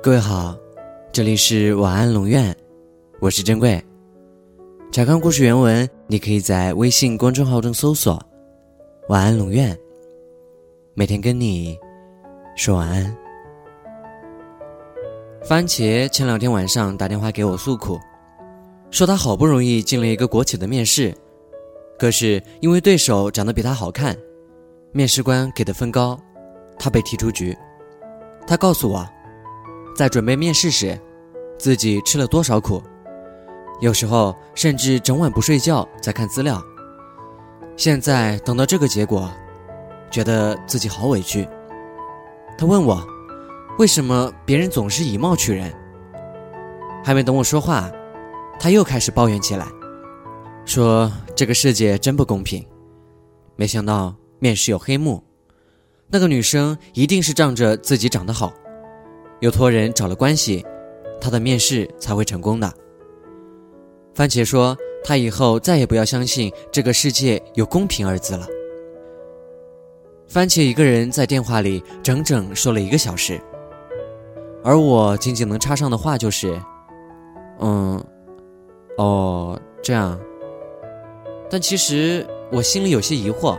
各位好，这里是晚安龙院，我是珍贵。查看故事原文，你可以在微信公众号中搜索“晚安龙院”，每天跟你说晚安。番茄前两天晚上打电话给我诉苦，说他好不容易进了一个国企的面试，可是因为对手长得比他好看，面试官给的分高，他被踢出局。他告诉我，在准备面试时，自己吃了多少苦，有时候甚至整晚不睡觉在看资料。现在等到这个结果，觉得自己好委屈。他问我，为什么别人总是以貌取人？还没等我说话，他又开始抱怨起来，说这个世界真不公平。没想到面试有黑幕。那个女生一定是仗着自己长得好，又托人找了关系，他的面试才会成功的。番茄说：“他以后再也不要相信这个世界有公平二字了。”番茄一个人在电话里整整说了一个小时，而我仅仅能插上的话就是：“嗯，哦，这样。”但其实我心里有些疑惑。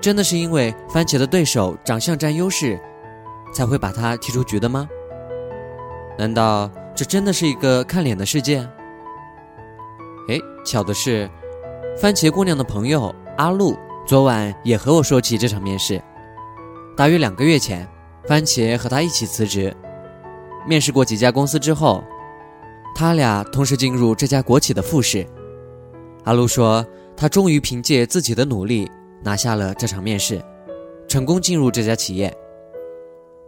真的是因为番茄的对手长相占优势，才会把他踢出局的吗？难道这真的是一个看脸的世界？哎，巧的是，番茄姑娘的朋友阿露昨晚也和我说起这场面试。大约两个月前，番茄和他一起辞职，面试过几家公司之后，他俩同时进入这家国企的复试。阿露说，他终于凭借自己的努力。拿下了这场面试，成功进入这家企业。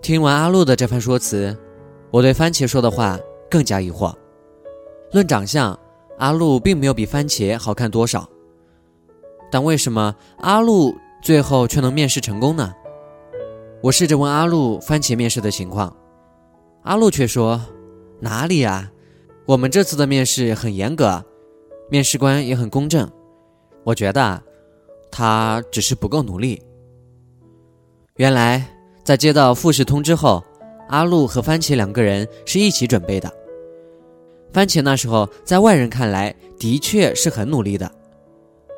听完阿露的这番说辞，我对番茄说的话更加疑惑。论长相，阿露并没有比番茄好看多少，但为什么阿露最后却能面试成功呢？我试着问阿露番茄面试的情况，阿露却说：“哪里啊，我们这次的面试很严格，面试官也很公正。我觉得。”他只是不够努力。原来，在接到复试通知后，阿露和番茄两个人是一起准备的。番茄那时候在外人看来的确是很努力的，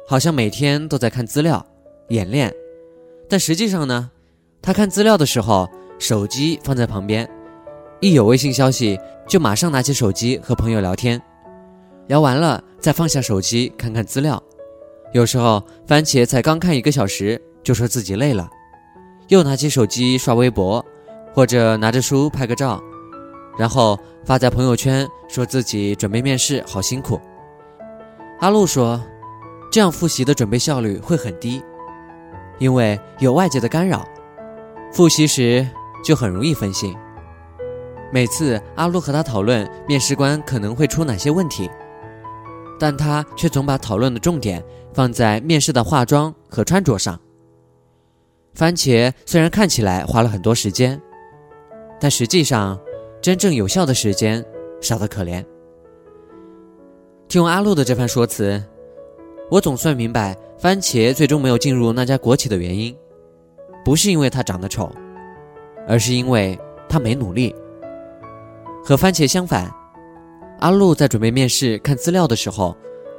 好像每天都在看资料、演练。但实际上呢，他看资料的时候，手机放在旁边，一有微信消息就马上拿起手机和朋友聊天，聊完了再放下手机看看资料。有时候，番茄才刚看一个小时，就说自己累了，又拿起手机刷微博，或者拿着书拍个照，然后发在朋友圈，说自己准备面试好辛苦。阿露说，这样复习的准备效率会很低，因为有外界的干扰，复习时就很容易分心。每次阿露和他讨论面试官可能会出哪些问题。但他却总把讨论的重点放在面试的化妆和穿着上。番茄虽然看起来花了很多时间，但实际上真正有效的时间少得可怜。听阿露的这番说辞，我总算明白番茄最终没有进入那家国企的原因，不是因为他长得丑，而是因为他没努力。和番茄相反。阿露在准备面试看资料的时候，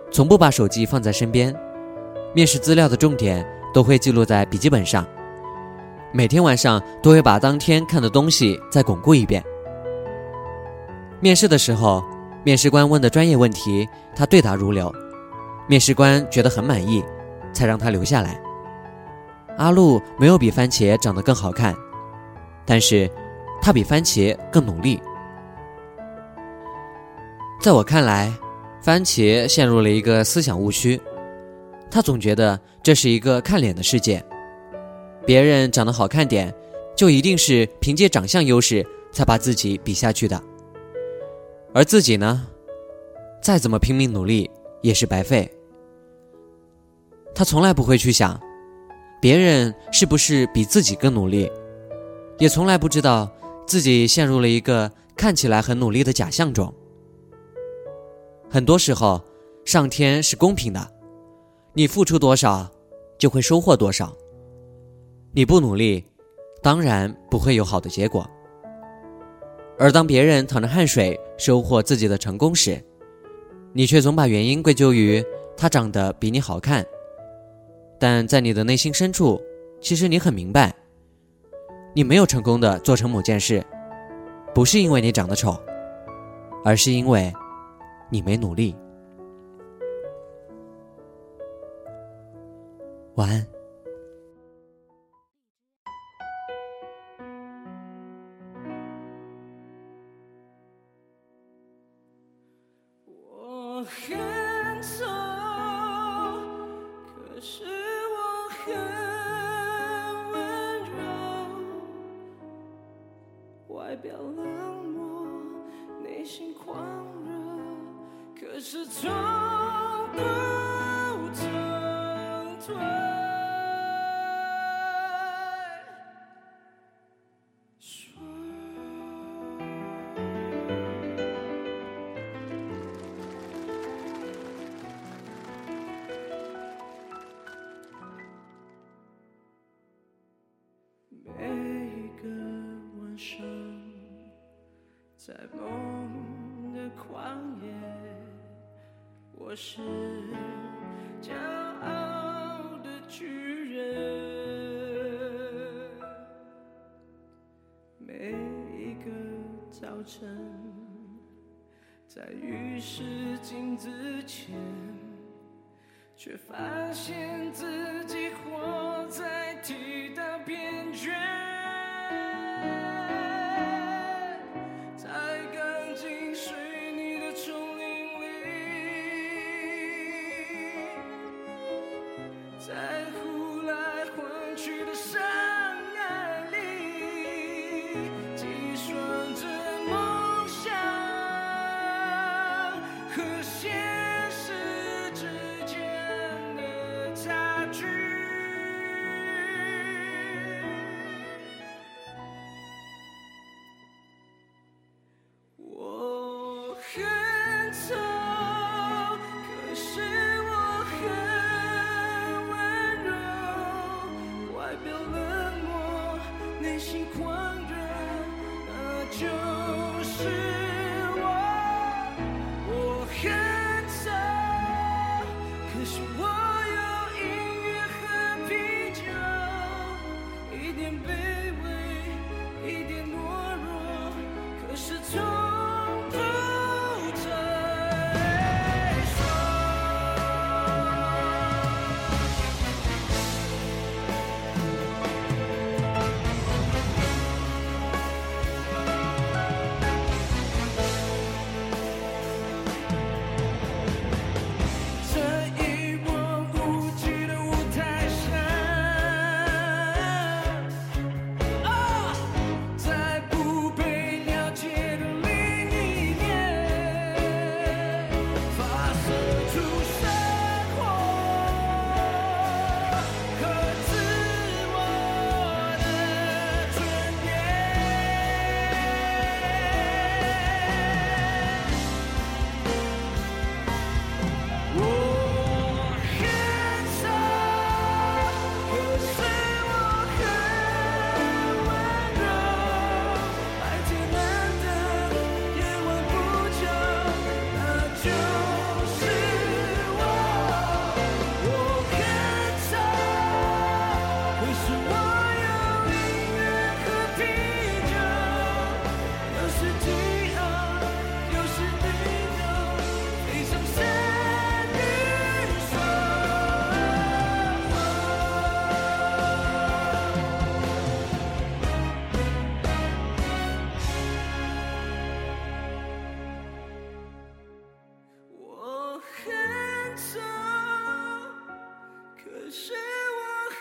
从不把手机放在身边，面试资料的重点都会记录在笔记本上。每天晚上都会把当天看的东西再巩固一遍。面试的时候，面试官问的专业问题，他对答如流，面试官觉得很满意，才让他留下来。阿露没有比番茄长得更好看，但是，他比番茄更努力。在我看来，番茄陷入了一个思想误区。他总觉得这是一个看脸的世界，别人长得好看点，就一定是凭借长相优势才把自己比下去的。而自己呢，再怎么拼命努力也是白费。他从来不会去想，别人是不是比自己更努力，也从来不知道自己陷入了一个看起来很努力的假象中。很多时候，上天是公平的，你付出多少，就会收获多少。你不努力，当然不会有好的结果。而当别人淌着汗水收获自己的成功时，你却总把原因归咎于他长得比你好看。但在你的内心深处，其实你很明白，你没有成功的做成某件事，不是因为你长得丑，而是因为你没努力。晚安。很丑，可是我很温柔，外表冷漠，内心狂热，可是从不曾退。在梦的旷野，我是骄傲的巨人。每一个早晨，在浴室镜子前。却发现自己活在踢到边缘，心狂热，那就是我。我很丑，可是我有音乐和啤酒，一点卑微，一点懦弱，可是从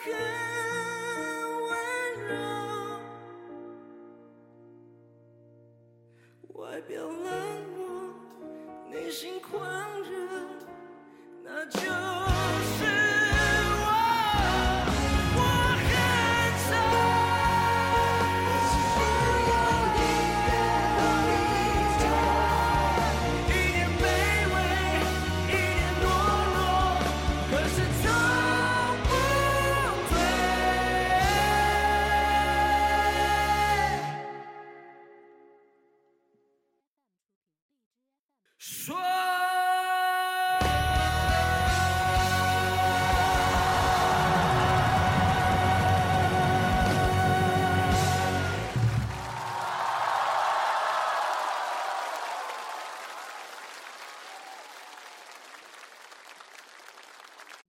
很温柔，外表冷说。